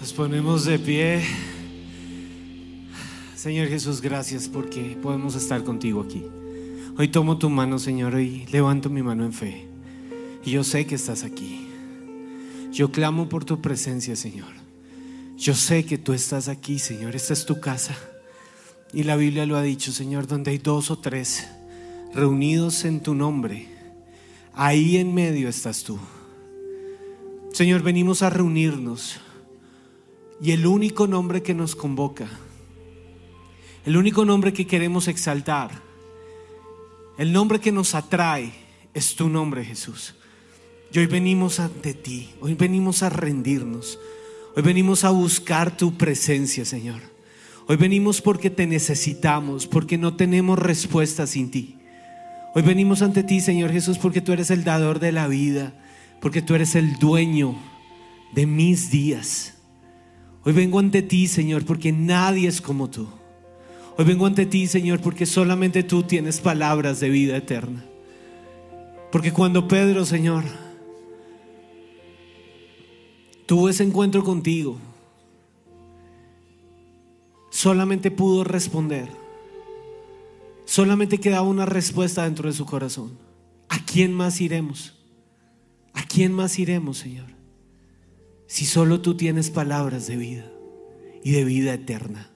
Nos ponemos de pie. Señor Jesús, gracias porque podemos estar contigo aquí. Hoy tomo tu mano, Señor, y levanto mi mano en fe. Y yo sé que estás aquí. Yo clamo por tu presencia, Señor. Yo sé que tú estás aquí, Señor. Esta es tu casa. Y la Biblia lo ha dicho, Señor, donde hay dos o tres reunidos en tu nombre, ahí en medio estás tú. Señor, venimos a reunirnos y el único nombre que nos convoca, el único nombre que queremos exaltar, el nombre que nos atrae es tu nombre, Jesús. Y hoy venimos ante ti, hoy venimos a rendirnos, hoy venimos a buscar tu presencia, Señor. Hoy venimos porque te necesitamos, porque no tenemos respuesta sin ti. Hoy venimos ante ti, Señor Jesús, porque tú eres el dador de la vida, porque tú eres el dueño de mis días. Hoy vengo ante ti, Señor, porque nadie es como tú. Hoy vengo ante ti, Señor, porque solamente tú tienes palabras de vida eterna. Porque cuando Pedro, Señor, tuvo ese encuentro contigo, solamente pudo responder. Solamente quedaba una respuesta dentro de su corazón. ¿A quién más iremos? ¿A quién más iremos, Señor? Si solo tú tienes palabras de vida y de vida eterna?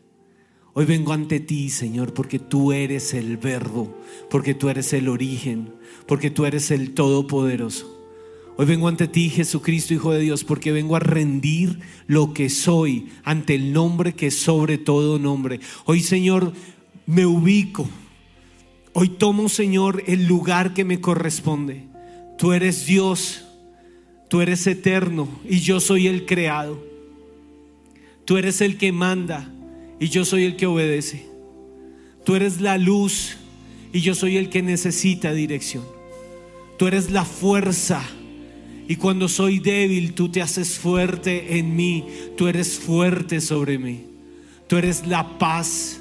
Hoy vengo ante ti, Señor, porque tú eres el verbo, porque tú eres el origen, porque tú eres el todopoderoso. Hoy vengo ante ti, Jesucristo, Hijo de Dios, porque vengo a rendir lo que soy ante el nombre que es sobre todo nombre. Hoy, Señor, me ubico. Hoy tomo, Señor, el lugar que me corresponde. Tú eres Dios Tú eres eterno y yo soy el creado. Tú eres el que manda y yo soy el que obedece. Tú eres la luz y yo soy el que necesita dirección. Tú eres la fuerza y cuando soy débil tú te haces fuerte en mí. Tú eres fuerte sobre mí. Tú eres la paz.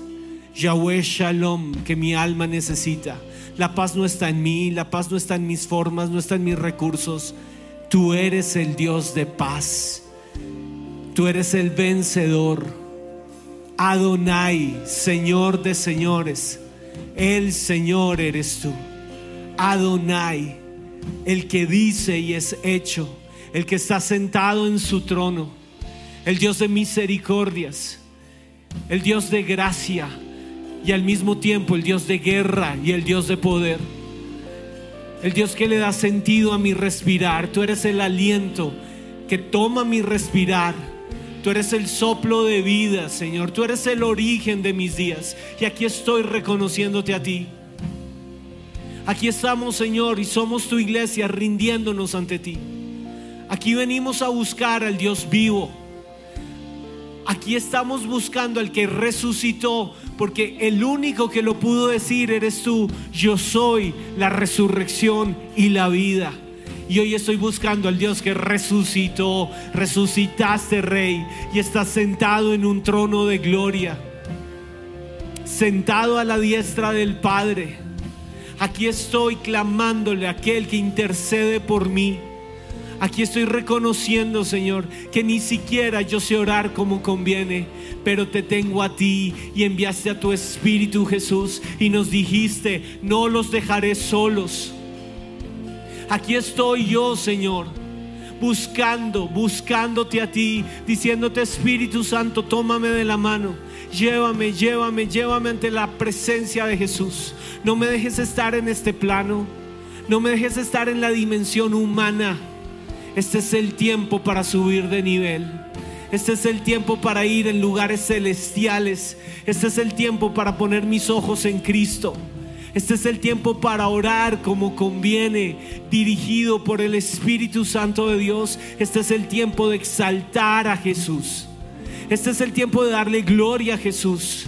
Yahweh Shalom que mi alma necesita. La paz no está en mí, la paz no está en mis formas, no está en mis recursos. Tú eres el Dios de paz. Tú eres el vencedor. Adonai, Señor de señores. El Señor eres tú. Adonai, el que dice y es hecho. El que está sentado en su trono. El Dios de misericordias. El Dios de gracia. Y al mismo tiempo el Dios de guerra y el Dios de poder el Dios que le da sentido a mi respirar. Tú eres el aliento que toma mi respirar. Tú eres el soplo de vida, Señor. Tú eres el origen de mis días. Y aquí estoy reconociéndote a ti. Aquí estamos, Señor, y somos tu iglesia rindiéndonos ante ti. Aquí venimos a buscar al Dios vivo. Aquí estamos buscando al que resucitó porque el único que lo pudo decir eres tú. Yo soy la resurrección y la vida. Y hoy estoy buscando al Dios que resucitó, resucitaste rey y estás sentado en un trono de gloria, sentado a la diestra del Padre. Aquí estoy clamándole a aquel que intercede por mí. Aquí estoy reconociendo, Señor, que ni siquiera yo sé orar como conviene, pero te tengo a ti y enviaste a tu Espíritu Jesús y nos dijiste, no los dejaré solos. Aquí estoy yo, Señor, buscando, buscándote a ti, diciéndote Espíritu Santo, tómame de la mano. Llévame, llévame, llévame ante la presencia de Jesús. No me dejes estar en este plano. No me dejes estar en la dimensión humana. Este es el tiempo para subir de nivel. Este es el tiempo para ir en lugares celestiales. Este es el tiempo para poner mis ojos en Cristo. Este es el tiempo para orar como conviene, dirigido por el Espíritu Santo de Dios. Este es el tiempo de exaltar a Jesús. Este es el tiempo de darle gloria a Jesús.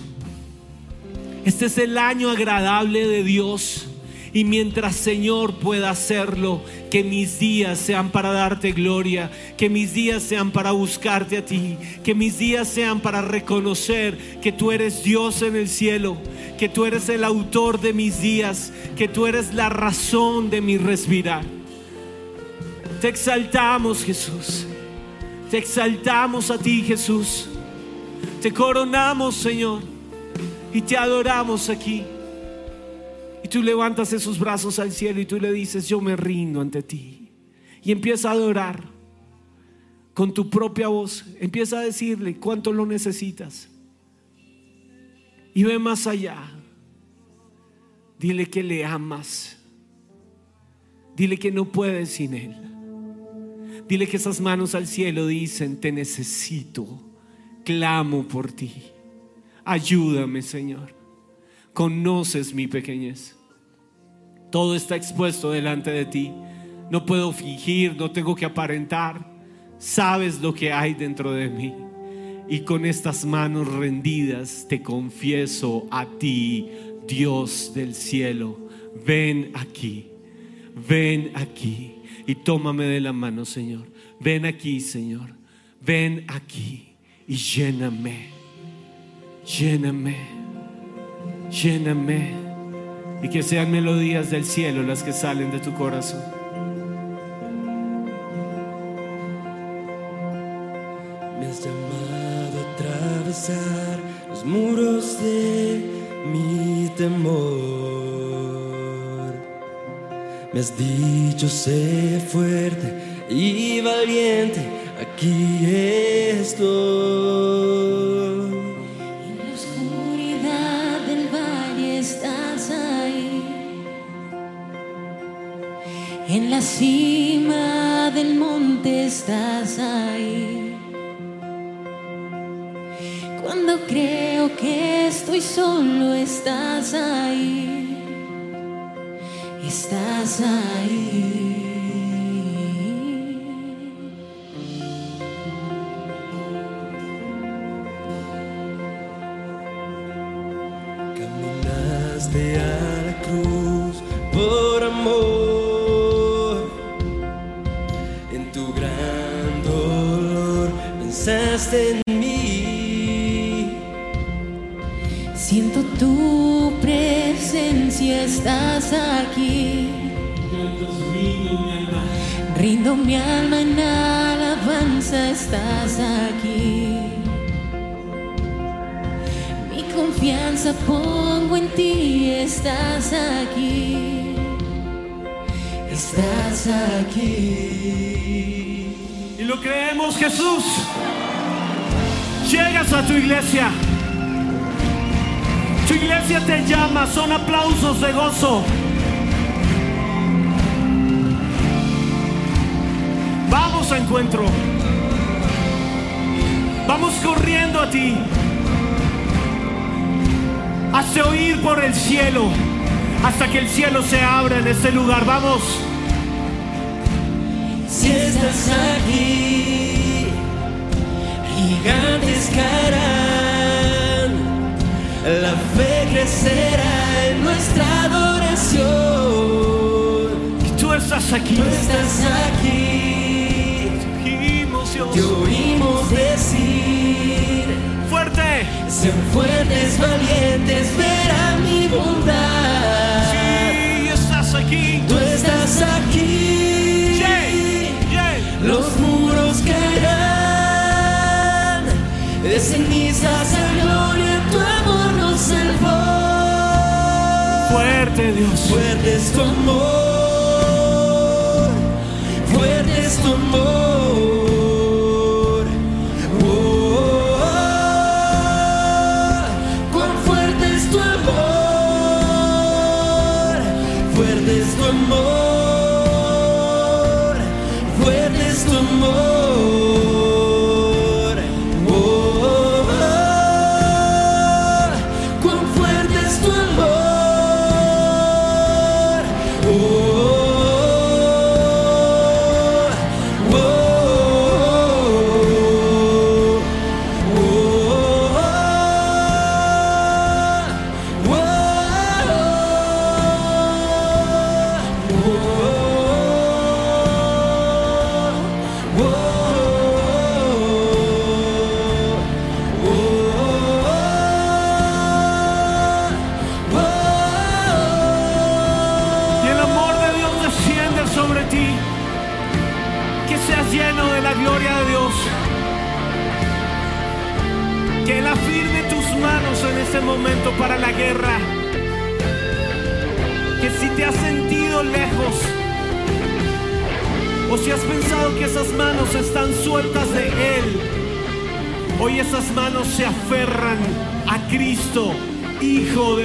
Este es el año agradable de Dios. Y mientras Señor pueda hacerlo, que mis días sean para darte gloria, que mis días sean para buscarte a ti, que mis días sean para reconocer que tú eres Dios en el cielo, que tú eres el autor de mis días, que tú eres la razón de mi respirar. Te exaltamos Jesús, te exaltamos a ti Jesús, te coronamos Señor y te adoramos aquí. Tú levantas esos brazos al cielo y tú le dices, yo me rindo ante ti. Y empieza a adorar con tu propia voz. Empieza a decirle cuánto lo necesitas. Y ve más allá. Dile que le amas. Dile que no puedes sin Él. Dile que esas manos al cielo dicen, te necesito. Clamo por ti. Ayúdame, Señor conoces mi pequeñez. Todo está expuesto delante de ti. No puedo fingir, no tengo que aparentar. Sabes lo que hay dentro de mí. Y con estas manos rendidas te confieso a ti, Dios del cielo. Ven aquí, ven aquí y tómame de la mano, Señor. Ven aquí, Señor. Ven aquí y lléname. Lléname lléname y que sean melodías del cielo las que salen de tu corazón. Me has llamado a atravesar los muros de mi temor. Me has dicho sé fuerte y valiente, aquí estoy. En la cima del monte estás ahí. Cuando creo que estoy solo, estás ahí. Estás ahí. En mí. Siento tu presencia, estás aquí. Rindo mi alma en alabanza, estás aquí. Mi confianza pongo en ti, estás aquí. Estás aquí. Y lo creemos, Jesús. Llegas a tu iglesia. Tu iglesia te llama, son aplausos de gozo. Vamos a encuentro. Vamos corriendo a ti. Hazte oír por el cielo hasta que el cielo se abra en este lugar. Vamos si estás aquí, gigantes caerán, la fe crecerá en nuestra adoración. Y tú estás aquí, tú estás aquí, te oímos decir, fuerte, sean fuertes, valientes, verán mi bondad. Sí, estás aquí, tú estás aquí los muros caerán, de cenizas a gloria tu amor nos salvó. Fuerte Dios, fuerte es tu amor, fuerte es tu amor. Oh, oh. Cuán fuerte es tu amor, fuerte es tu amor. more.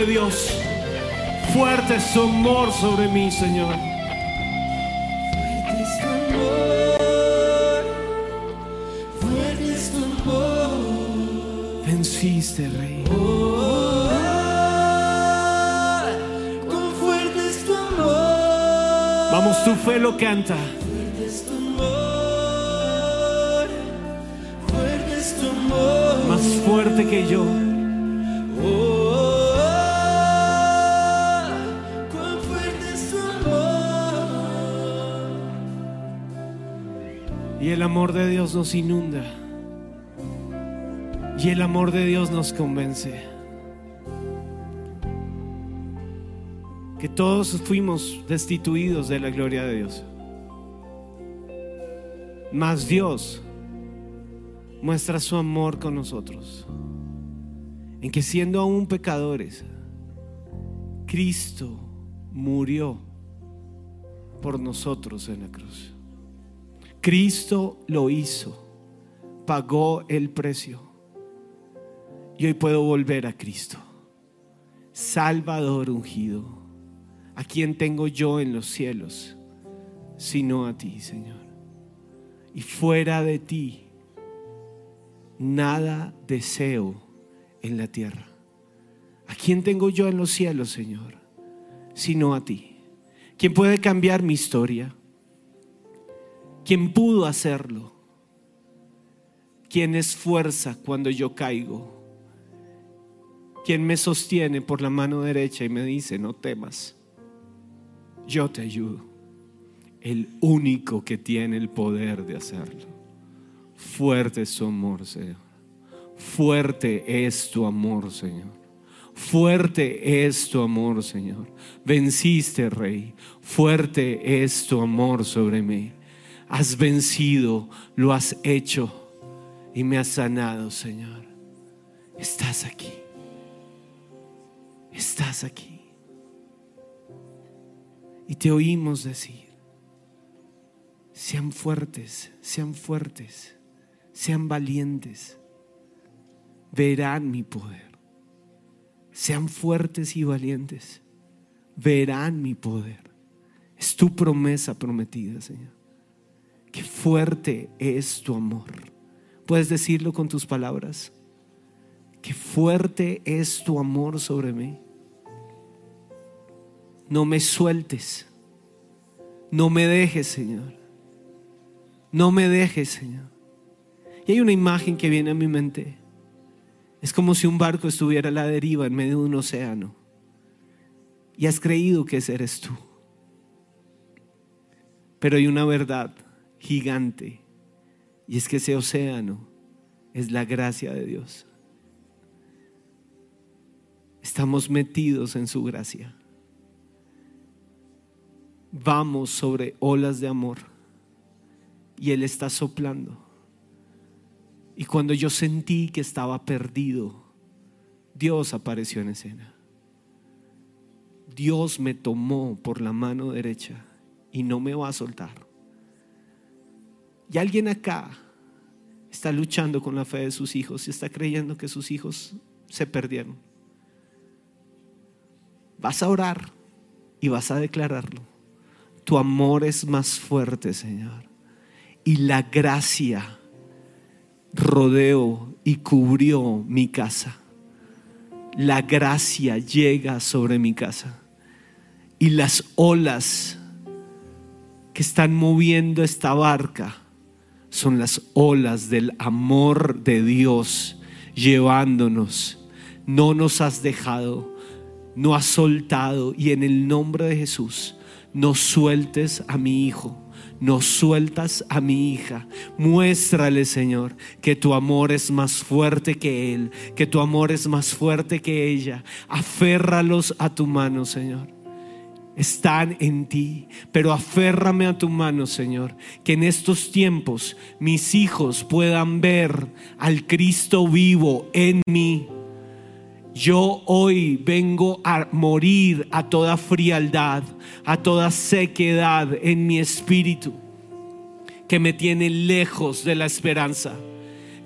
Dios. Fuerte es su amor sobre mí, Señor. Fuerte es tu amor, fuerte es tu amor. Venciste, Rey. Oh, cuán fuerte es tu amor. Vamos, tu fe lo canta. Fuerte es tu amor, fuerte es tu amor. Más fuerte que yo. Nos inunda. Y el amor de Dios nos convence. Que todos fuimos destituidos de la gloria de Dios. Mas Dios muestra su amor con nosotros. En que siendo aún pecadores, Cristo murió por nosotros en la cruz. Cristo lo hizo, pagó el precio. Y hoy puedo volver a Cristo. Salvador ungido. ¿A quién tengo yo en los cielos? Sino a ti, Señor. Y fuera de ti, nada deseo en la tierra. ¿A quién tengo yo en los cielos, Señor? Sino a ti. ¿Quién puede cambiar mi historia? ¿Quién pudo hacerlo? ¿Quién es fuerza cuando yo caigo? ¿Quién me sostiene por la mano derecha y me dice, no temas? Yo te ayudo. El único que tiene el poder de hacerlo. Fuerte es tu amor, Señor. Fuerte es tu amor, Señor. Fuerte es tu amor, Señor. Venciste, Rey. Fuerte es tu amor sobre mí. Has vencido, lo has hecho y me has sanado, Señor. Estás aquí. Estás aquí. Y te oímos decir, sean fuertes, sean fuertes, sean valientes. Verán mi poder. Sean fuertes y valientes. Verán mi poder. Es tu promesa prometida, Señor. Qué fuerte es tu amor. ¿Puedes decirlo con tus palabras? Qué fuerte es tu amor sobre mí. No me sueltes. No me dejes, Señor. No me dejes, Señor. Y hay una imagen que viene a mi mente. Es como si un barco estuviera a la deriva en medio de un océano. Y has creído que eres tú. Pero hay una verdad gigante. Y es que ese océano es la gracia de Dios. Estamos metidos en su gracia. Vamos sobre olas de amor. Y Él está soplando. Y cuando yo sentí que estaba perdido, Dios apareció en escena. Dios me tomó por la mano derecha y no me va a soltar. Y alguien acá está luchando con la fe de sus hijos y está creyendo que sus hijos se perdieron. Vas a orar y vas a declararlo. Tu amor es más fuerte, Señor. Y la gracia rodeó y cubrió mi casa. La gracia llega sobre mi casa. Y las olas que están moviendo esta barca son las olas del amor de Dios llevándonos. No nos has dejado, no has soltado y en el nombre de Jesús no sueltes a mi hijo. No sueltas a mi hija. Muéstrale, Señor, que tu amor es más fuerte que Él, que tu amor es más fuerte que ella. Aférralos a tu mano, Señor están en ti. Pero aférrame a tu mano, Señor, que en estos tiempos mis hijos puedan ver al Cristo vivo en mí. Yo hoy vengo a morir a toda frialdad, a toda sequedad en mi espíritu, que me tiene lejos de la esperanza,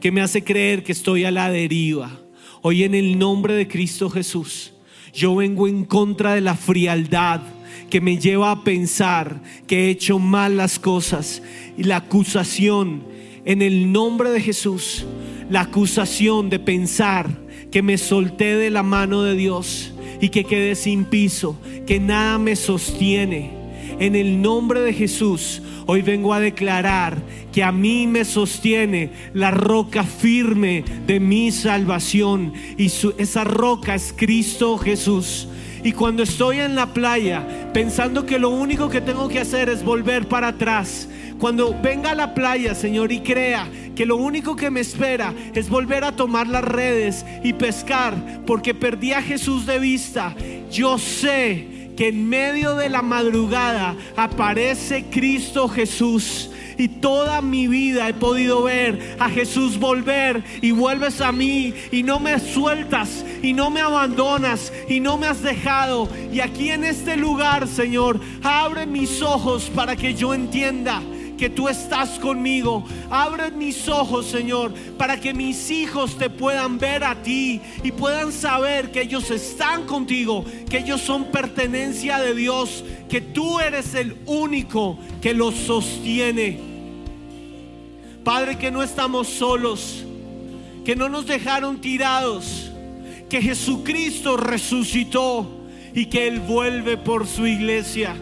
que me hace creer que estoy a la deriva. Hoy en el nombre de Cristo Jesús, yo vengo en contra de la frialdad que me lleva a pensar que he hecho mal las cosas y la acusación en el nombre de Jesús, la acusación de pensar que me solté de la mano de Dios y que quedé sin piso, que nada me sostiene. En el nombre de Jesús, hoy vengo a declarar que a mí me sostiene la roca firme de mi salvación y esa roca es Cristo Jesús. Y cuando estoy en la playa pensando que lo único que tengo que hacer es volver para atrás, cuando venga a la playa, Señor, y crea que lo único que me espera es volver a tomar las redes y pescar, porque perdí a Jesús de vista, yo sé que en medio de la madrugada aparece Cristo Jesús. Y toda mi vida he podido ver a Jesús volver y vuelves a mí y no me sueltas y no me abandonas y no me has dejado. Y aquí en este lugar, Señor, abre mis ojos para que yo entienda que tú estás conmigo. Abre mis ojos, Señor, para que mis hijos te puedan ver a ti y puedan saber que ellos están contigo, que ellos son pertenencia de Dios, que tú eres el único que los sostiene. Padre, que no estamos solos, que no nos dejaron tirados, que Jesucristo resucitó y que Él vuelve por su iglesia,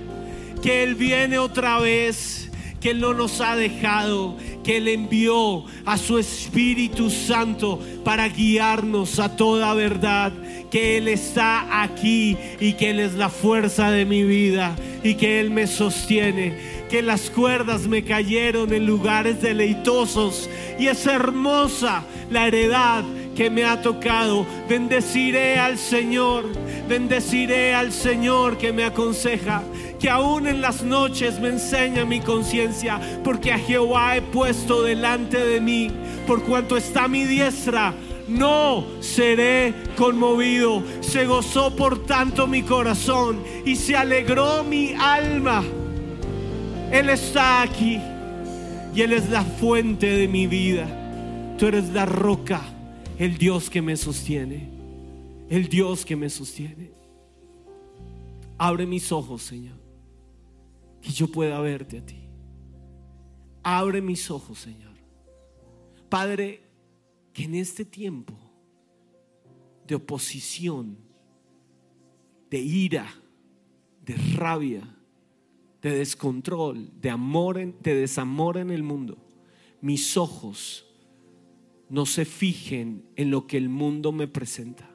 que Él viene otra vez que Él no nos ha dejado, que Él envió a su Espíritu Santo para guiarnos a toda verdad, que Él está aquí y que Él es la fuerza de mi vida y que Él me sostiene, que las cuerdas me cayeron en lugares deleitosos y es hermosa la heredad que me ha tocado. Bendeciré al Señor, bendeciré al Señor que me aconseja que aún en las noches me enseña mi conciencia, porque a Jehová he puesto delante de mí, por cuanto está mi diestra. No seré conmovido. Se gozó por tanto mi corazón y se alegró mi alma. Él está aquí y Él es la fuente de mi vida. Tú eres la roca, el Dios que me sostiene. El Dios que me sostiene. Abre mis ojos, Señor que yo pueda verte a ti. Abre mis ojos, Señor. Padre, que en este tiempo de oposición, de ira, de rabia, de descontrol, de amor, de desamor en el mundo, mis ojos no se fijen en lo que el mundo me presenta.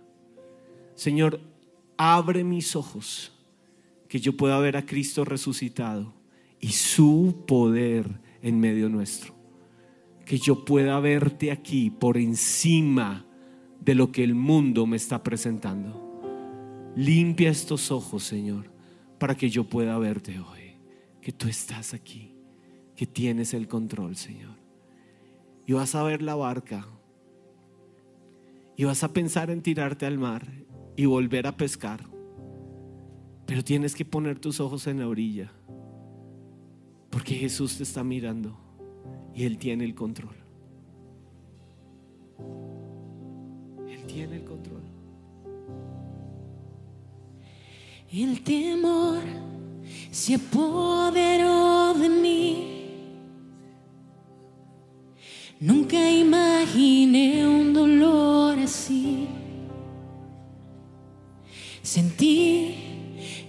Señor, abre mis ojos que yo pueda ver a Cristo resucitado y su poder en medio nuestro. Que yo pueda verte aquí por encima de lo que el mundo me está presentando. Limpia estos ojos, Señor, para que yo pueda verte hoy. Que tú estás aquí, que tienes el control, Señor. Y vas a ver la barca. Y vas a pensar en tirarte al mar y volver a pescar pero tienes que poner tus ojos en la orilla. Porque Jesús te está mirando y Él tiene el control. Él tiene el control. El temor se apoderó de mí. Nunca imaginé un dolor así. Sentí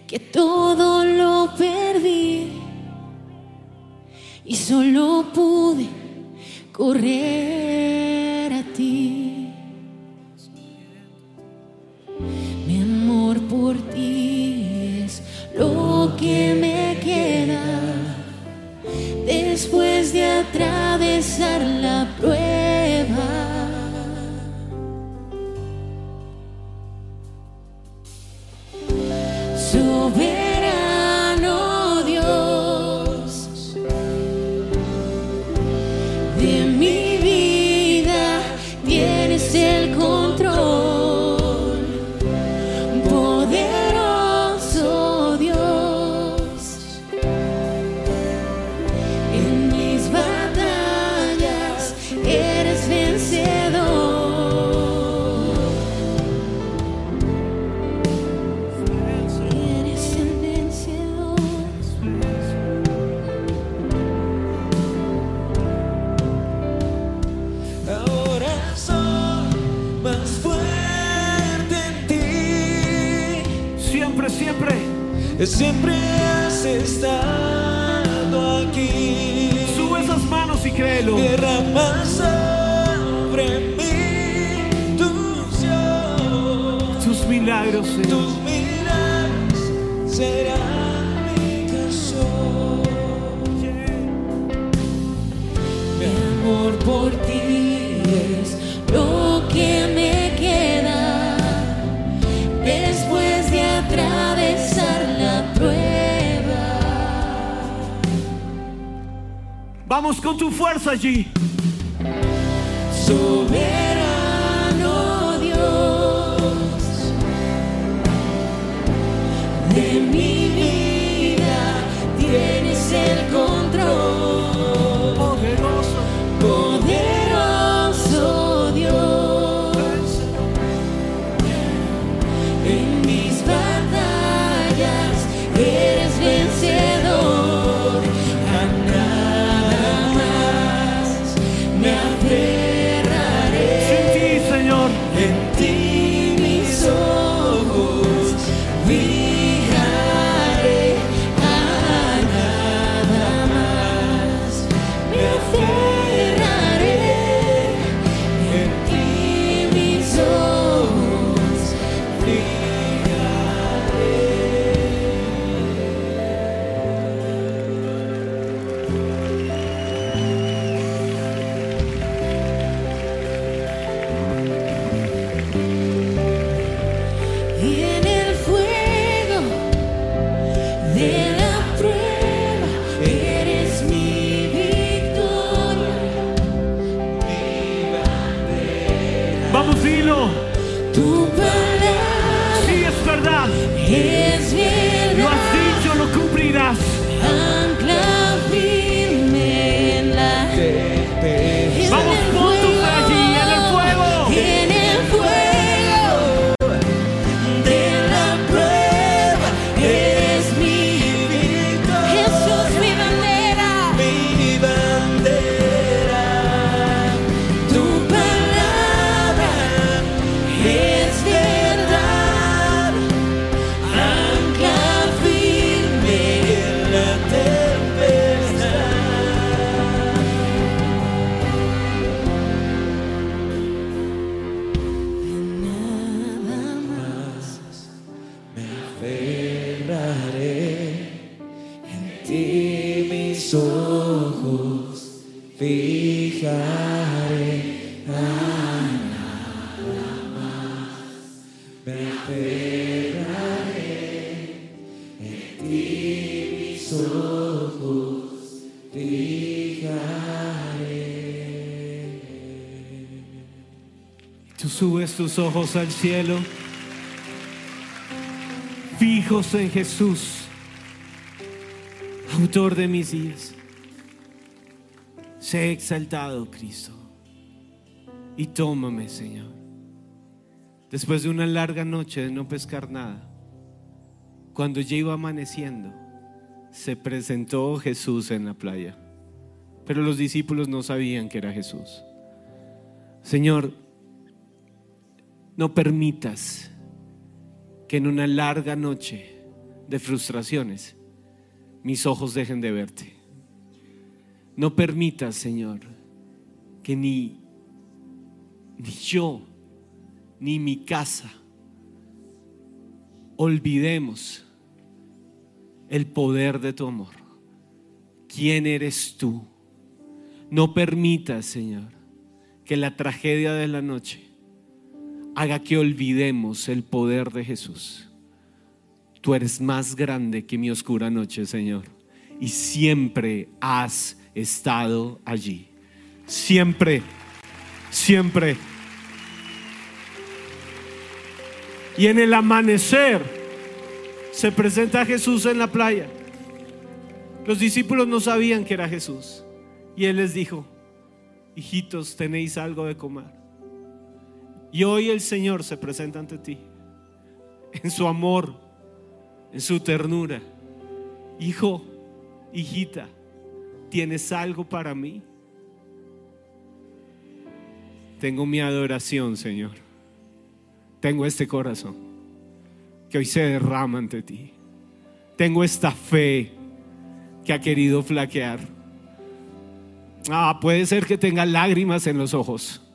que todo lo perdí y solo pude correr a ti. Siempre has estado aquí. Sube esas manos y créelo. Derrama sobre mí tu. Tus milagros, Señor. Tus milagros serán mi canción. Mi amor por ti es lo que me Vamos con tu fuerza allí. Ojos al cielo, fijos en Jesús, autor de mis días. Sé exaltado, Cristo, y tómame, Señor. Después de una larga noche de no pescar nada, cuando ya iba amaneciendo, se presentó Jesús en la playa, pero los discípulos no sabían que era Jesús. Señor, no permitas que en una larga noche de frustraciones mis ojos dejen de verte. No permitas, Señor, que ni, ni yo, ni mi casa olvidemos el poder de tu amor. ¿Quién eres tú? No permitas, Señor, que la tragedia de la noche haga que olvidemos el poder de Jesús. Tú eres más grande que mi oscura noche, Señor. Y siempre has estado allí. Siempre, siempre. Y en el amanecer se presenta Jesús en la playa. Los discípulos no sabían que era Jesús. Y Él les dijo, hijitos, tenéis algo de comer. Y hoy el Señor se presenta ante ti en su amor, en su ternura. Hijo, hijita, ¿tienes algo para mí? Tengo mi adoración, Señor. tengo este corazón que hoy se derrama ante ti. Tengo esta fe que ha querido flaquear. Ah, puede ser que tenga lágrimas en los ojos.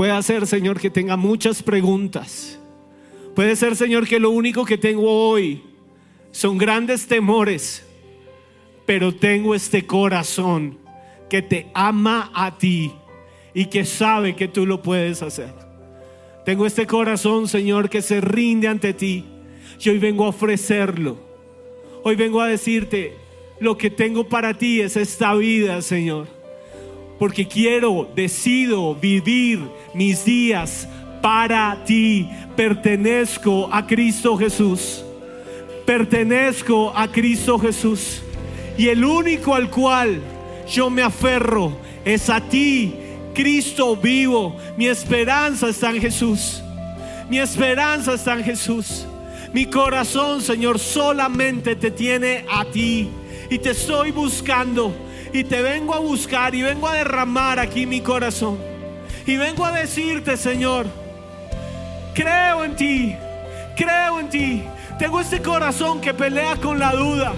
Puede ser, Señor, que tenga muchas preguntas. Puede ser, Señor, que lo único que tengo hoy son grandes temores. Pero tengo este corazón que te ama a ti y que sabe que tú lo puedes hacer. Tengo este corazón, Señor, que se rinde ante ti. Y hoy vengo a ofrecerlo. Hoy vengo a decirte, lo que tengo para ti es esta vida, Señor. Porque quiero, decido vivir mis días para ti. Pertenezco a Cristo Jesús. Pertenezco a Cristo Jesús. Y el único al cual yo me aferro es a ti, Cristo vivo. Mi esperanza está en Jesús. Mi esperanza está en Jesús. Mi corazón, Señor, solamente te tiene a ti. Y te estoy buscando. Y te vengo a buscar y vengo a derramar aquí mi corazón. Y vengo a decirte, Señor, creo en ti. Creo en ti. Tengo este corazón que pelea con la duda.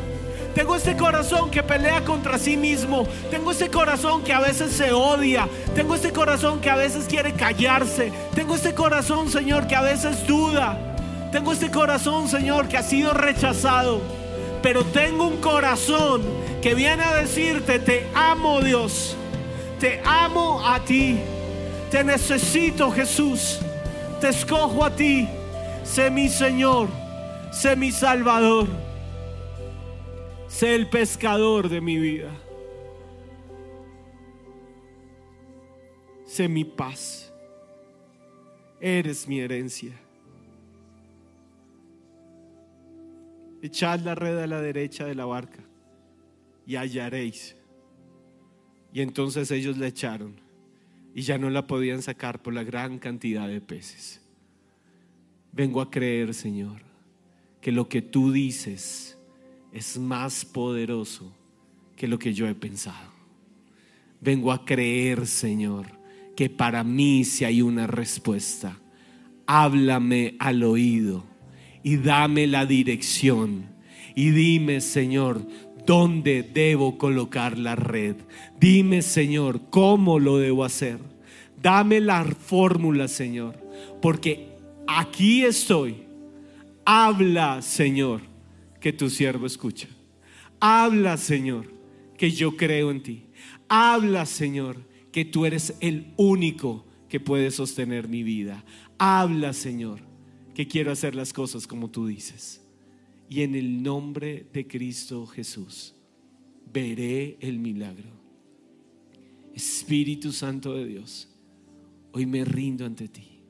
Tengo este corazón que pelea contra sí mismo. Tengo este corazón que a veces se odia. Tengo este corazón que a veces quiere callarse. Tengo este corazón, Señor, que a veces duda. Tengo este corazón, Señor, que ha sido rechazado. Pero tengo un corazón que viene a decirte, te amo Dios. Te amo a ti. Te necesito, Jesús. Te escojo a ti. Sé mi Señor. Sé mi Salvador. Sé el pescador de mi vida. Sé mi paz. Eres mi herencia. Echad la red a la derecha de la barca y hallaréis. Y entonces ellos la echaron y ya no la podían sacar por la gran cantidad de peces. Vengo a creer, Señor, que lo que tú dices es más poderoso que lo que yo he pensado. Vengo a creer, Señor, que para mí si hay una respuesta, háblame al oído y dame la dirección. Y dime, Señor, dónde debo colocar la red. Dime, Señor, cómo lo debo hacer. Dame la fórmula, Señor, porque aquí estoy. Habla, Señor, que tu siervo escucha. Habla, Señor, que yo creo en ti. Habla, Señor, que tú eres el único que puede sostener mi vida. Habla, Señor, que quiero hacer las cosas como tú dices. Y en el nombre de Cristo Jesús, veré el milagro. Espíritu Santo de Dios, hoy me rindo ante ti.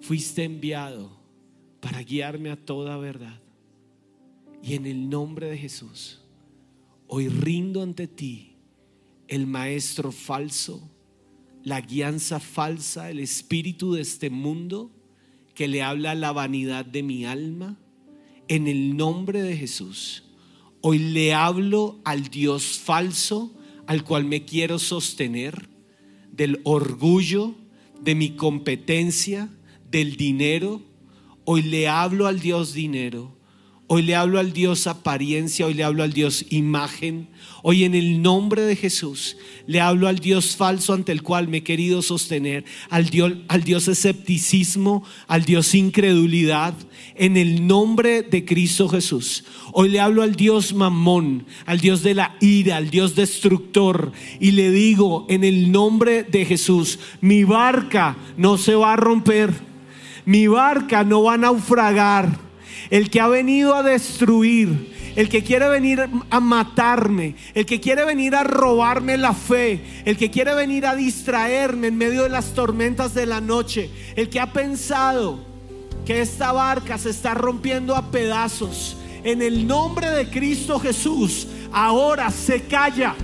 Fuiste enviado para guiarme a toda verdad. Y en el nombre de Jesús, hoy rindo ante ti el maestro falso, la guianza falsa, el espíritu de este mundo que le habla la vanidad de mi alma. En el nombre de Jesús, hoy le hablo al Dios falso al cual me quiero sostener, del orgullo, de mi competencia, del dinero. Hoy le hablo al Dios dinero Hoy le hablo al Dios apariencia, hoy le hablo al Dios imagen. Hoy en el nombre de Jesús le hablo al Dios falso ante el cual me he querido sostener, al Dios, al Dios escepticismo, al Dios incredulidad, en el nombre de Cristo Jesús. Hoy le hablo al Dios mamón, al Dios de la ira, al Dios destructor, y le digo en el nombre de Jesús, mi barca no se va a romper, mi barca no va a naufragar el que ha venido a destruir, el que quiere venir a matarme, el que quiere venir a robarme la fe, el que quiere venir a distraerme en medio de las tormentas de la noche, el que ha pensado que esta barca se está rompiendo a pedazos. En el nombre de Cristo Jesús, ahora se calla.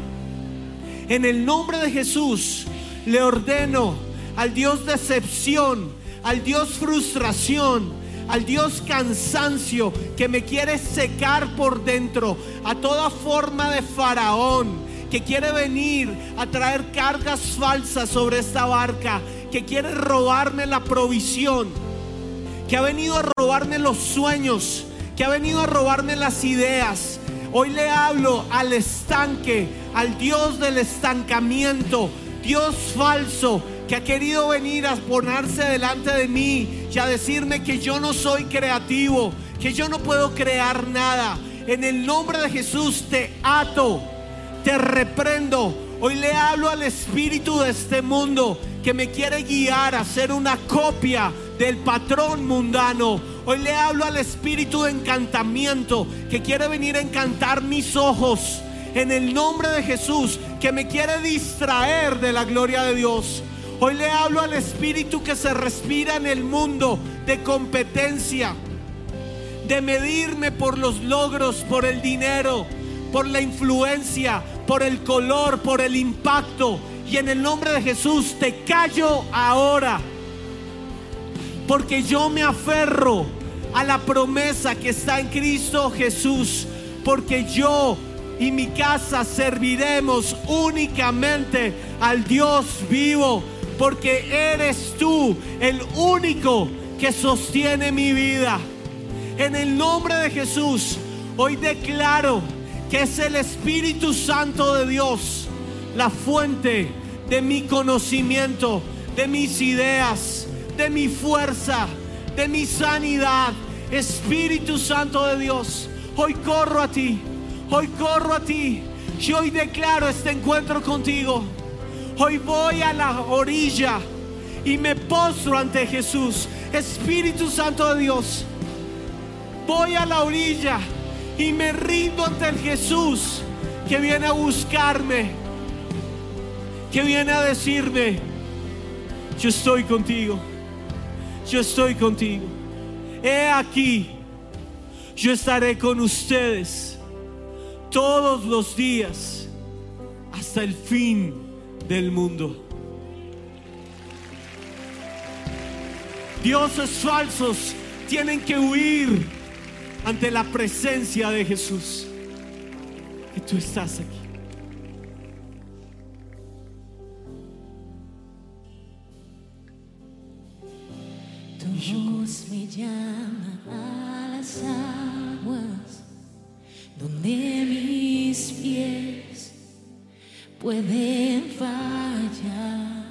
En el nombre de Jesús le ordeno al Dios decepción, al Dios frustración, al Dios cansancio que me quiere secar por dentro, a toda forma de faraón que quiere venir a traer cargas falsas sobre esta barca, que quiere robarme la provisión, que ha venido a robarme los sueños, que ha venido a robarme las ideas. Hoy le hablo al estanque, al Dios del estancamiento, Dios falso, que ha querido venir a ponerse delante de mí y a decirme que yo no soy creativo, que yo no puedo crear nada. En el nombre de Jesús te ato, te reprendo. Hoy le hablo al espíritu de este mundo que me quiere guiar a ser una copia del patrón mundano. Hoy le hablo al espíritu de encantamiento que quiere venir a encantar mis ojos. En el nombre de Jesús, que me quiere distraer de la gloria de Dios. Hoy le hablo al espíritu que se respira en el mundo de competencia, de medirme por los logros, por el dinero, por la influencia, por el color, por el impacto. Y en el nombre de Jesús te callo ahora. Porque yo me aferro a la promesa que está en Cristo Jesús. Porque yo y mi casa serviremos únicamente al Dios vivo porque eres tú el único que sostiene mi vida. En el nombre de Jesús, hoy declaro que es el Espíritu Santo de Dios la fuente de mi conocimiento, de mis ideas, de mi fuerza, de mi sanidad. Espíritu Santo de Dios, hoy corro a ti, hoy corro a ti. Y hoy declaro este encuentro contigo. Hoy voy a la orilla y me postro ante Jesús. Espíritu Santo de Dios. Voy a la orilla y me rindo ante el Jesús que viene a buscarme. Que viene a decirme, yo estoy contigo. Yo estoy contigo. He aquí, yo estaré con ustedes todos los días hasta el fin del mundo. Dioses falsos tienen que huir ante la presencia de Jesús. Que tú estás aquí. Tu me llama a las aguas donde mis pies pueden fallar.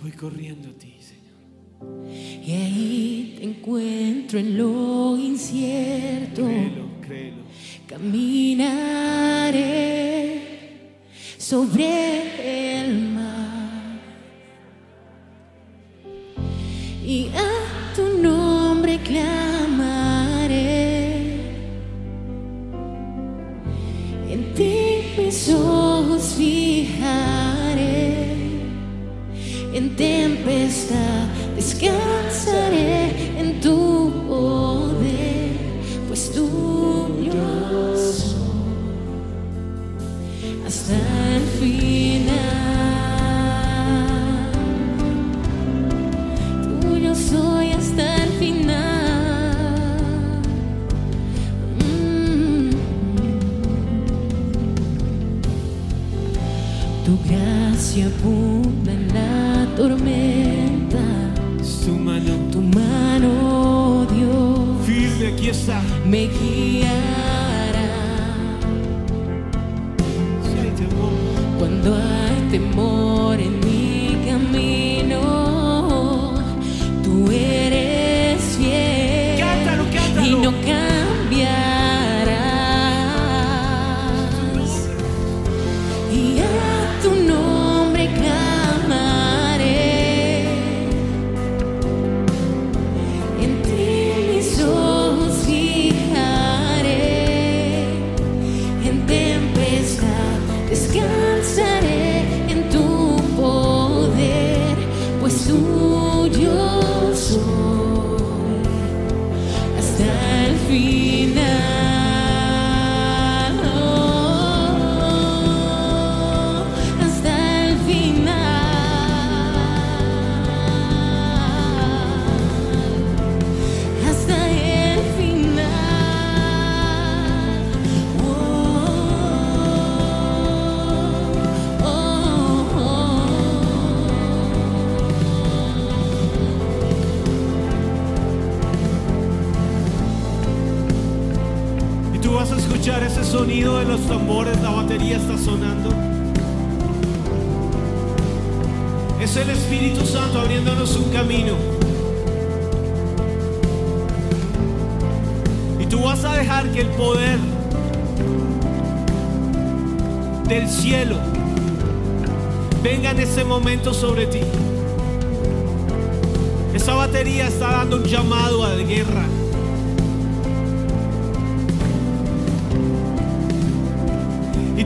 Voy corriendo a ti, Señor. Y ahí te encuentro en lo incierto. Créelo, créelo. Caminaré sobre el mar. Y a tu nombre clamaré. Mis ojos fijaré. En tempestad descansaré en tu poder, pues tuyo soy hasta el final. Tu gracia abunda en la tormenta, Su mano tu mano, Dios, firme aquí está. me guiará. Si hay temor, Cuando hay temor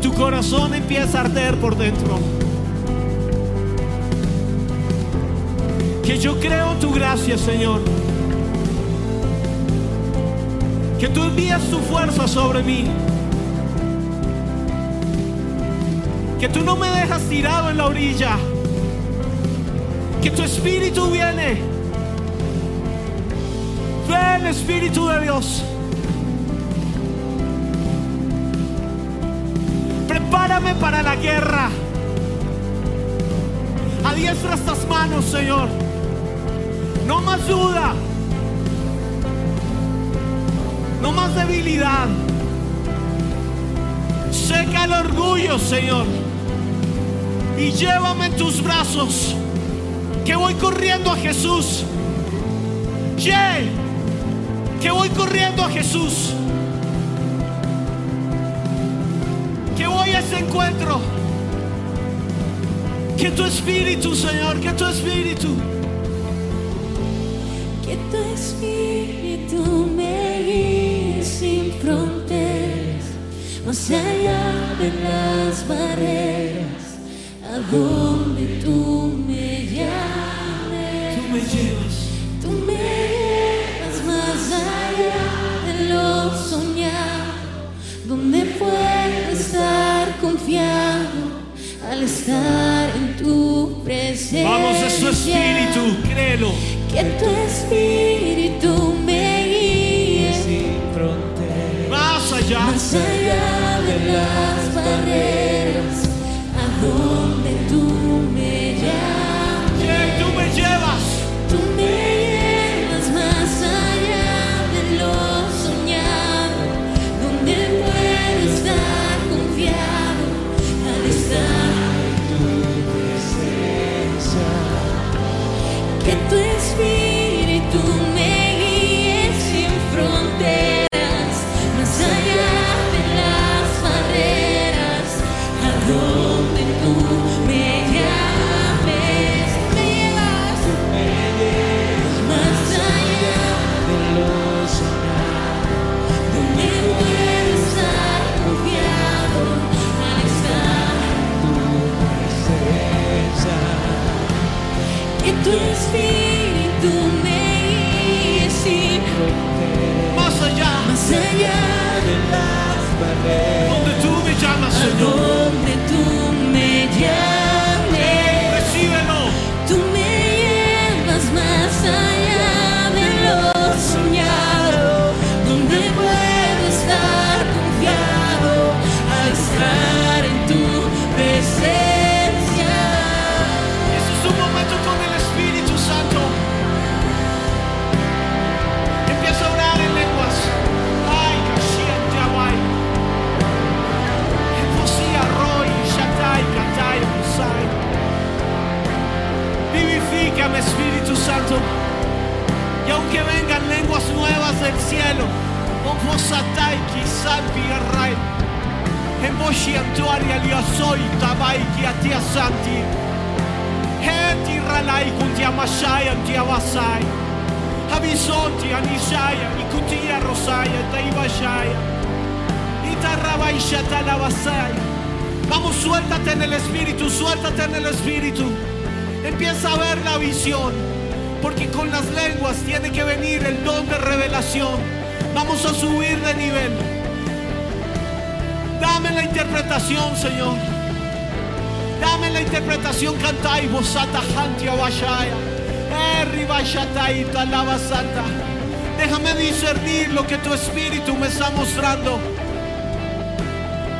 Tu corazón empieza a arder por dentro. Que yo creo en tu gracia, Señor. Que tú envías tu fuerza sobre mí. Que tú no me dejas tirado en la orilla. Que tu espíritu viene. Ven, Espíritu de Dios. Para la guerra. Adiestra estas manos, Señor. No más duda. No más debilidad. Seca el orgullo, Señor. Y llévame en tus brazos. Que voy corriendo a Jesús. Que voy corriendo a Jesús. Ese encuentro. Que tu espíritu, Señor, que tu espíritu. Que tu espíritu me guíe sin fronteras, más allá de las barreras, a donde tú me llames. Tú me llevas. Al estar en tu presencia. Vamos, es tu espíritu, créelo. Que tu espíritu me guíe sin fronteras. Más allá. más allá de las barreras, a donde tú suéltate en el espíritu, suéltate en el espíritu. Empieza a ver la visión, porque con las lenguas tiene que venir el don de revelación. Vamos a subir de nivel. Dame la interpretación, Señor. Dame la interpretación, cantai vosata hantia vashaya. Santa. Déjame discernir lo que tu espíritu me está mostrando.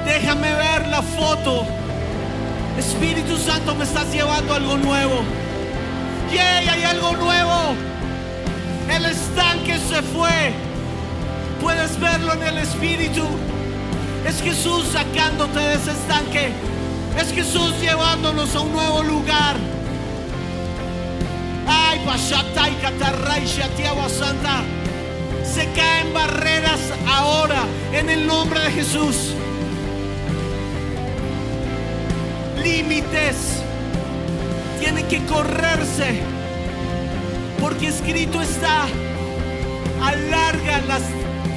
Déjame ver la foto. Espíritu Santo, me estás llevando algo nuevo. ¡Yay! Hay algo nuevo. El estanque se fue. Puedes verlo en el espíritu. Es Jesús sacándote de ese estanque. Es Jesús llevándonos a un nuevo lugar. Ay, Pashatai, Katarrai, Shatiawa Santa. Se caen barreras ahora en el nombre de Jesús. Límites tienen que correrse. Porque escrito está, alarga las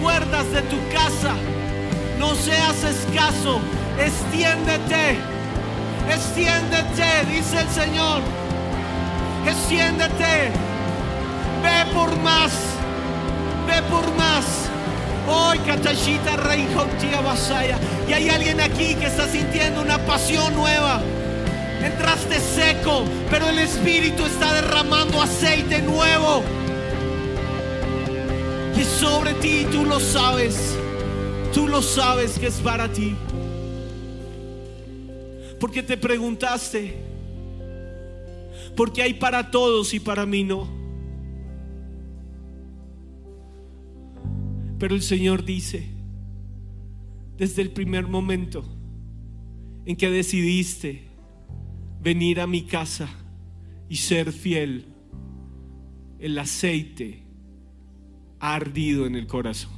cuerdas de tu casa. No seas escaso, extiéndete, extiéndete, dice el Señor. Extiéndete, ve por más, ve por más. Hoy, Katashita Rey Basaya. Y hay alguien aquí que está sintiendo una pasión nueva. Entraste seco, pero el Espíritu está derramando aceite nuevo. Y es sobre ti, tú lo sabes. Tú lo sabes que es para ti. Porque te preguntaste, porque hay para todos y para mí no. Pero el Señor dice, desde el primer momento en que decidiste venir a mi casa y ser fiel, el aceite ha ardido en el corazón.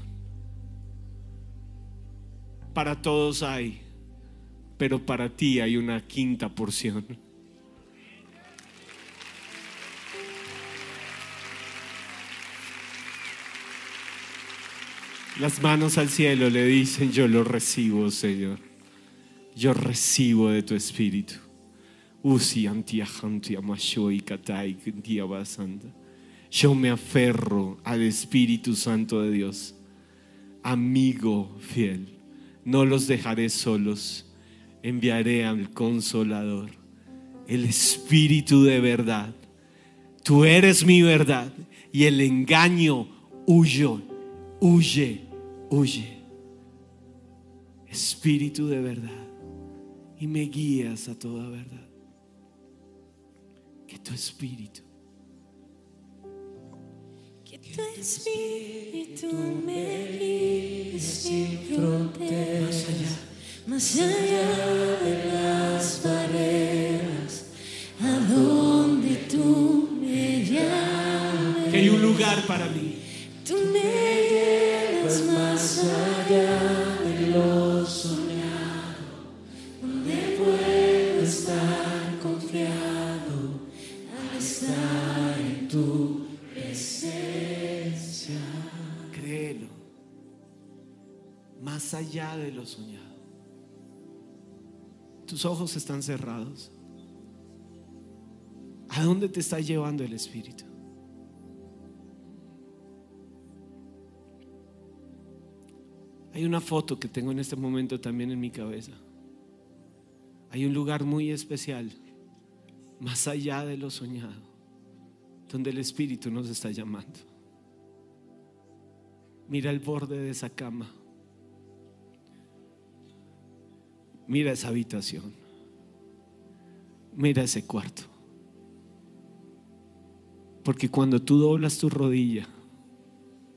Para todos hay, pero para ti hay una quinta porción. Las manos al cielo le dicen, yo lo recibo, Señor. Yo recibo de tu espíritu. Yo me aferro al Espíritu Santo de Dios. Amigo fiel, no los dejaré solos. Enviaré al consolador, el Espíritu de verdad. Tú eres mi verdad y el engaño huyo, huye, huye. Espíritu de verdad y me guías a toda verdad. Que tu espíritu Que tu espíritu me guíe sin fronteras, más allá de las barreras, a donde tú me llames. que hay un lugar para mí. Tú me llevas más allá de lo soñado, donde puedo estar confiado al estar en tu presencia. Créelo. Más allá de lo soñado. Tus ojos están cerrados. ¿A dónde te está llevando el Espíritu? Hay una foto que tengo en este momento también en mi cabeza. Hay un lugar muy especial, más allá de lo soñado, donde el Espíritu nos está llamando. Mira el borde de esa cama. Mira esa habitación. Mira ese cuarto. Porque cuando tú doblas tu rodilla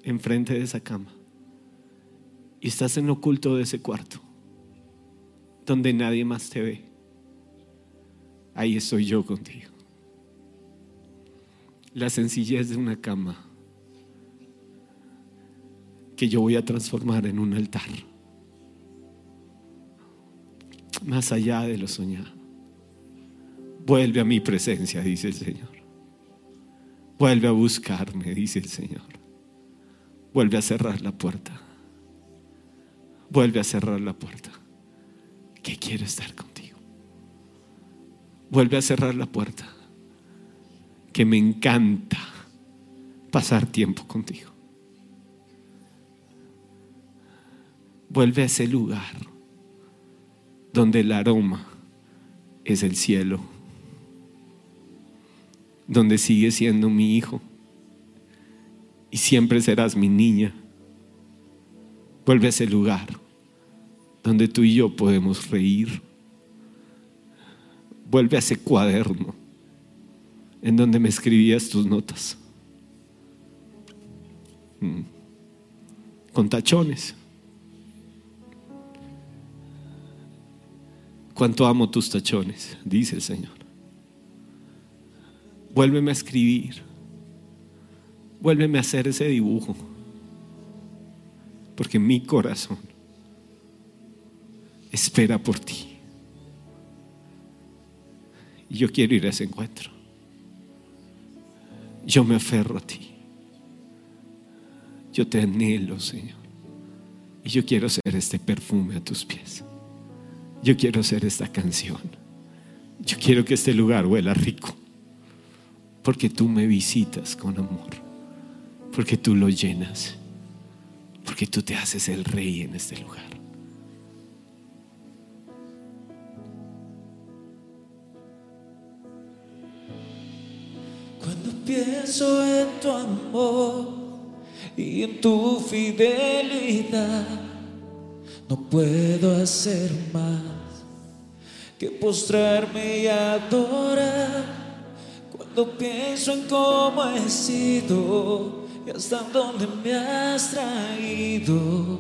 enfrente de esa cama y estás en lo oculto de ese cuarto, donde nadie más te ve, ahí estoy yo contigo. La sencillez de una cama que yo voy a transformar en un altar. Más allá de lo soñado. Vuelve a mi presencia, dice el Señor. Vuelve a buscarme, dice el Señor. Vuelve a cerrar la puerta. Vuelve a cerrar la puerta. Que quiero estar contigo. Vuelve a cerrar la puerta. Que me encanta pasar tiempo contigo. Vuelve a ese lugar donde el aroma es el cielo, donde sigue siendo mi hijo y siempre serás mi niña. Vuelve a ese lugar donde tú y yo podemos reír. Vuelve a ese cuaderno en donde me escribías tus notas. Mm. Con tachones. Cuánto amo tus tachones, dice el Señor. Vuélveme a escribir. Vuélveme a hacer ese dibujo. Porque mi corazón espera por ti. Y yo quiero ir a ese encuentro. Yo me aferro a ti. Yo te anhelo, Señor. Y yo quiero ser este perfume a tus pies. Yo quiero ser esta canción. Yo quiero que este lugar huela rico. Porque tú me visitas con amor. Porque tú lo llenas. Porque tú te haces el rey en este lugar. Cuando pienso en tu amor y en tu fidelidad, no puedo hacer más que postrarme y adorar. Cuando pienso en cómo he sido y hasta dónde me has traído,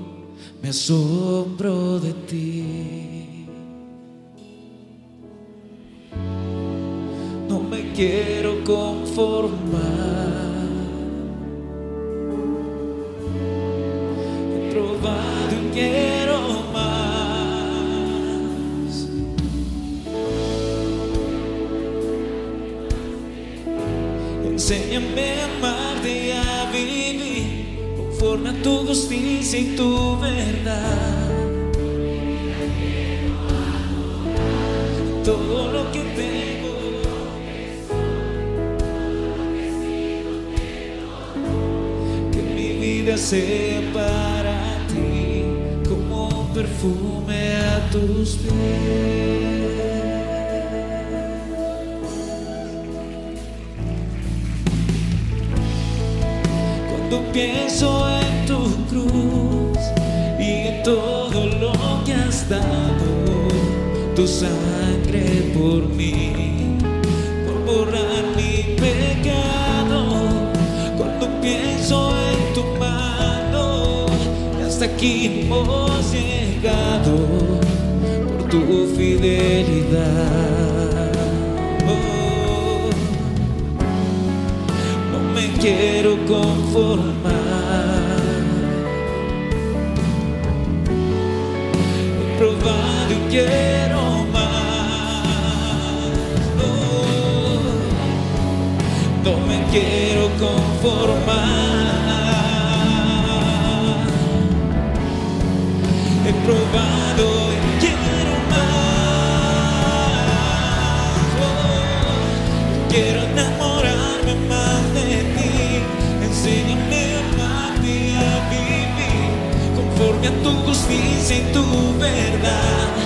me asombro de ti. No me quiero conformar. He probado y quiero más. Enséñame a amarte conforme tu justicia y tu verdad. Todo lo que tengo. Que mi vida sea para ti como un perfume a tus pies. Cuando pienso y todo lo que has dado, tu sangre por mí, por borrar mi pecado. Cuando pienso en tu mano, hasta aquí hemos llegado por tu fidelidad. Oh, no me quiero conformar. Quiero más. No me quiero conformar. He probado y quiero más. Quiero enamorarme más de ti. Enséñame a amarte a vivir conforme a tu justicia y tu verdad.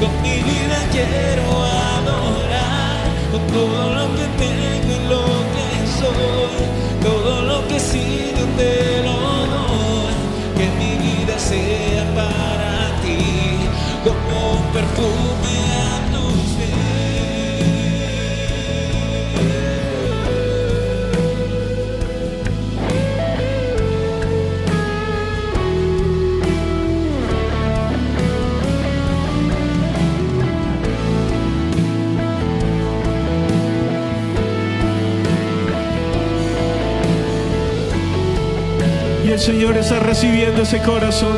Con mi vida quiero adorar, con todo lo que tengo y lo que soy, todo lo que sido te lo doy. Que mi vida sea para ti, como un perfume Señor está recibiendo ese corazón.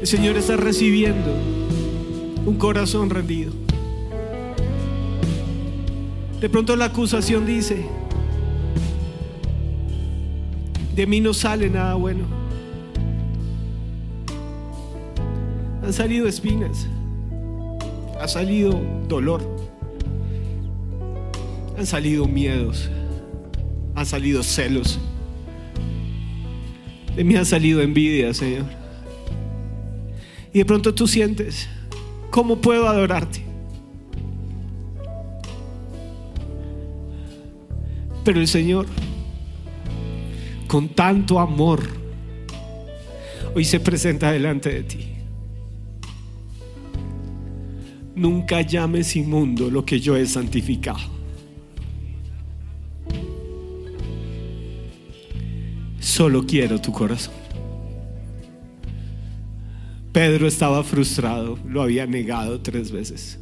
El Señor está recibiendo un corazón rendido. De pronto la acusación dice, de mí no sale nada bueno. Han salido espinas, ha salido dolor, han salido miedos, han salido celos, de mí ha salido envidia, Señor. Y de pronto tú sientes, ¿cómo puedo adorarte? Pero el Señor, con tanto amor, hoy se presenta delante de ti. Nunca llames inmundo lo que yo he santificado. Solo quiero tu corazón. Pedro estaba frustrado, lo había negado tres veces,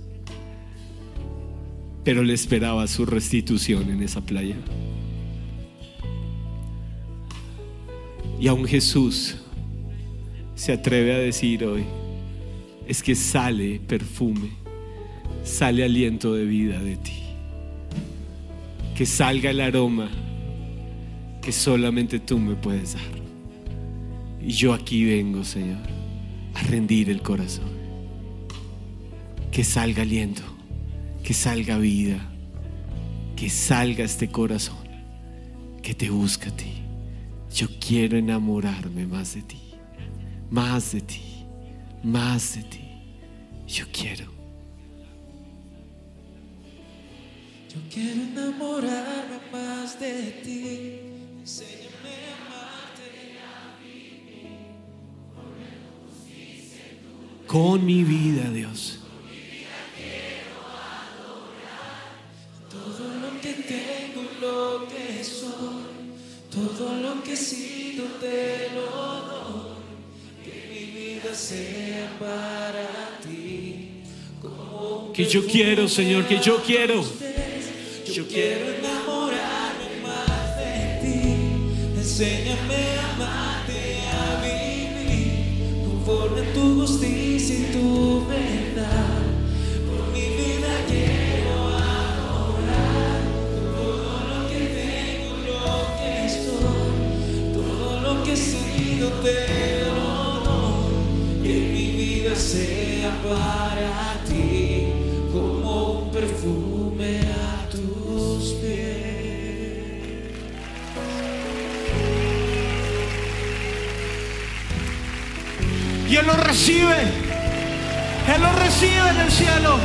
pero le esperaba su restitución en esa playa. Y aún Jesús se atreve a decir hoy, es que sale perfume, sale aliento de vida de ti, que salga el aroma que solamente tú me puedes dar. Y yo aquí vengo, Señor, a rendir el corazón. Que salga aliento, que salga vida, que salga este corazón que te busca a ti. Yo quiero enamorarme más de ti, más de ti, más de ti. Yo quiero. Yo quiero enamorarme más de ti. Enséñame a amarte. Con mi vida, Dios. Todo lo que tengo, lo que soy, todo lo que he sido te lo doy. Que mi vida sea para ti. Como Que yo quiero, Señor, que yo quiero. Yo quiero Enséñame a amarte, a vivir conforme a tu justicia y tu verdad. Por mi vida quiero adorar todo lo que tengo, lo que soy, todo lo que he sido te lo. Que mi vida sea para ti Y Él lo recibe. Él lo recibe en el cielo.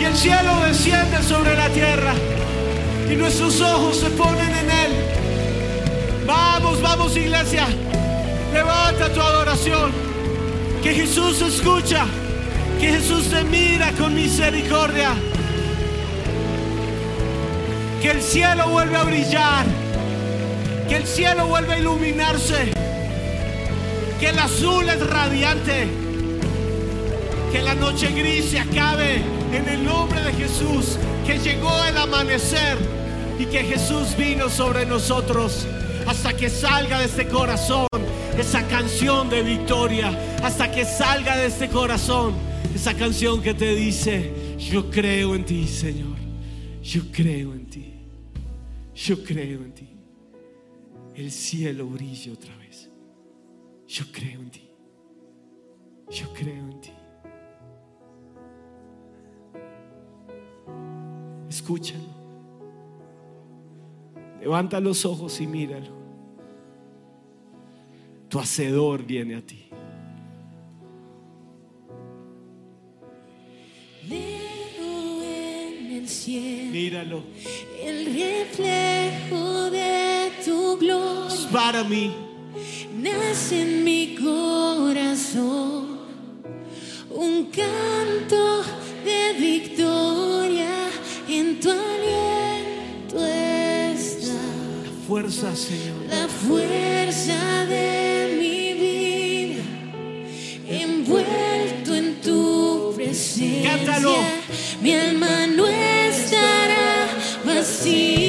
Y el cielo desciende sobre la tierra. Y nuestros ojos se ponen en Él. Vamos, vamos iglesia. Levanta tu adoración. Que Jesús escucha. Que Jesús te mira con misericordia. Que el cielo vuelve a brillar. Que el cielo vuelve a iluminarse. Que el azul es radiante. Que la noche gris se acabe en el nombre de Jesús. Que llegó el amanecer y que Jesús vino sobre nosotros hasta que salga de este corazón esa canción de victoria. Hasta que salga de este corazón esa canción que te dice, yo creo en ti, Señor. Yo creo en ti. Yo creo en ti. El cielo brilla otra vez. Yo creo en ti. Yo creo en ti. Escúchalo. Levanta los ojos y míralo. Tu hacedor viene a ti. Veo en el cielo Míralo. el reflejo de tu gloria. Es para mí. Nace en mi corazón un canto de victoria. En tu aliento está Fuerza, Señor. la fuerza de mi vida, envuelto en tu presencia. Cántalo. Mi alma no estará vacía.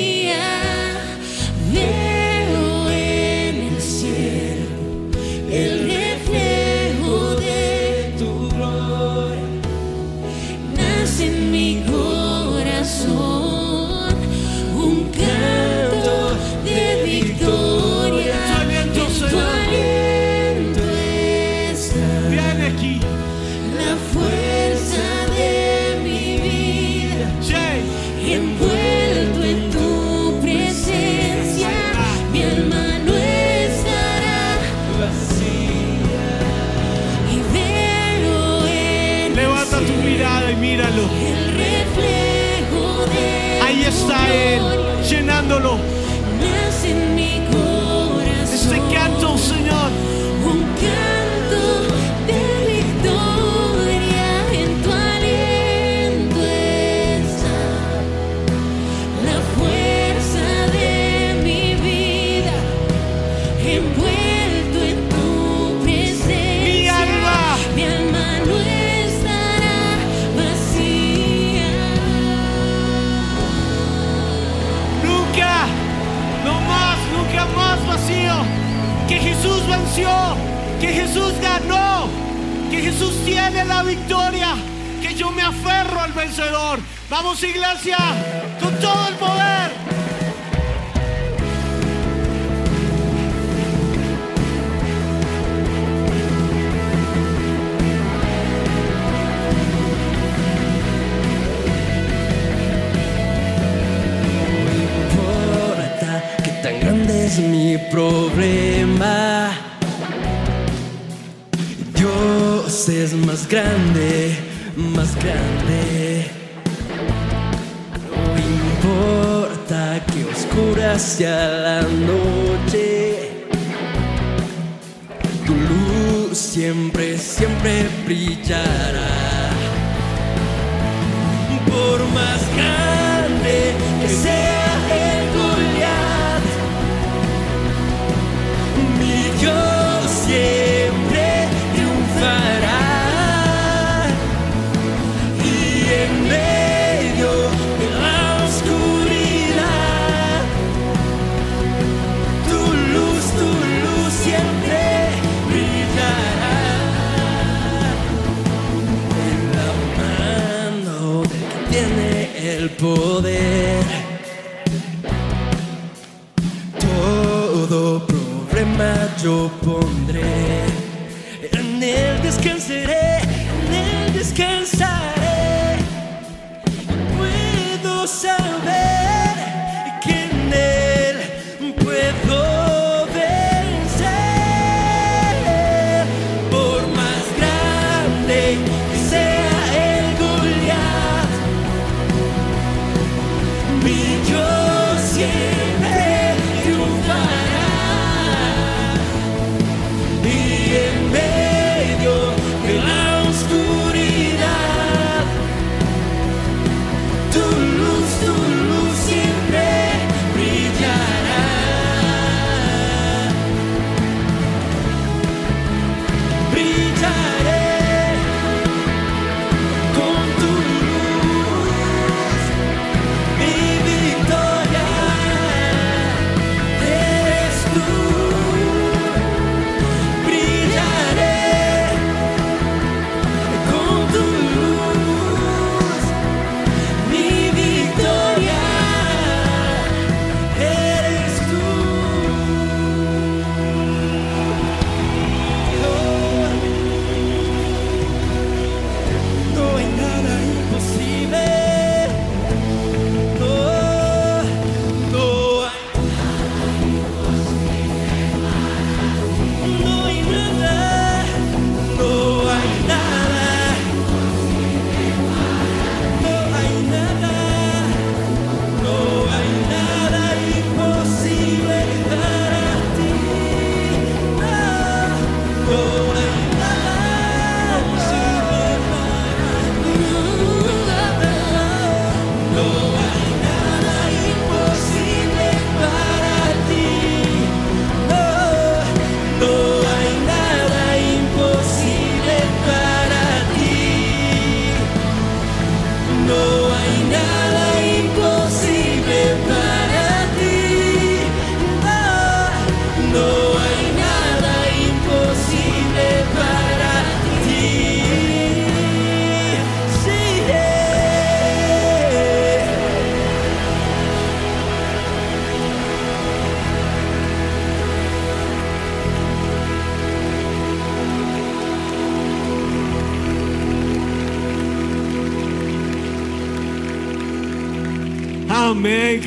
Por más pondré,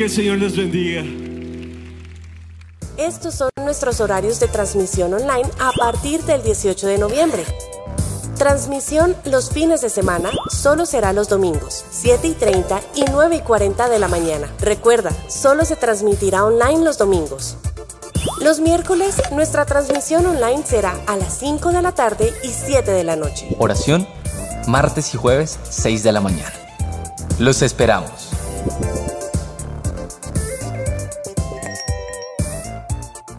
que el Señor les bendiga. Estos son nuestros horarios de transmisión online a partir del 18 de noviembre. transmisión los fines de semana solo será los domingos, 7 y 30 y 9 y 40 de la mañana. Recuerda, solo se transmitirá online los domingos. Los miércoles, nuestra transmisión online será a las 5 de la tarde y 7 de la noche. Oración, martes y jueves, 6 de la mañana. Los esperamos.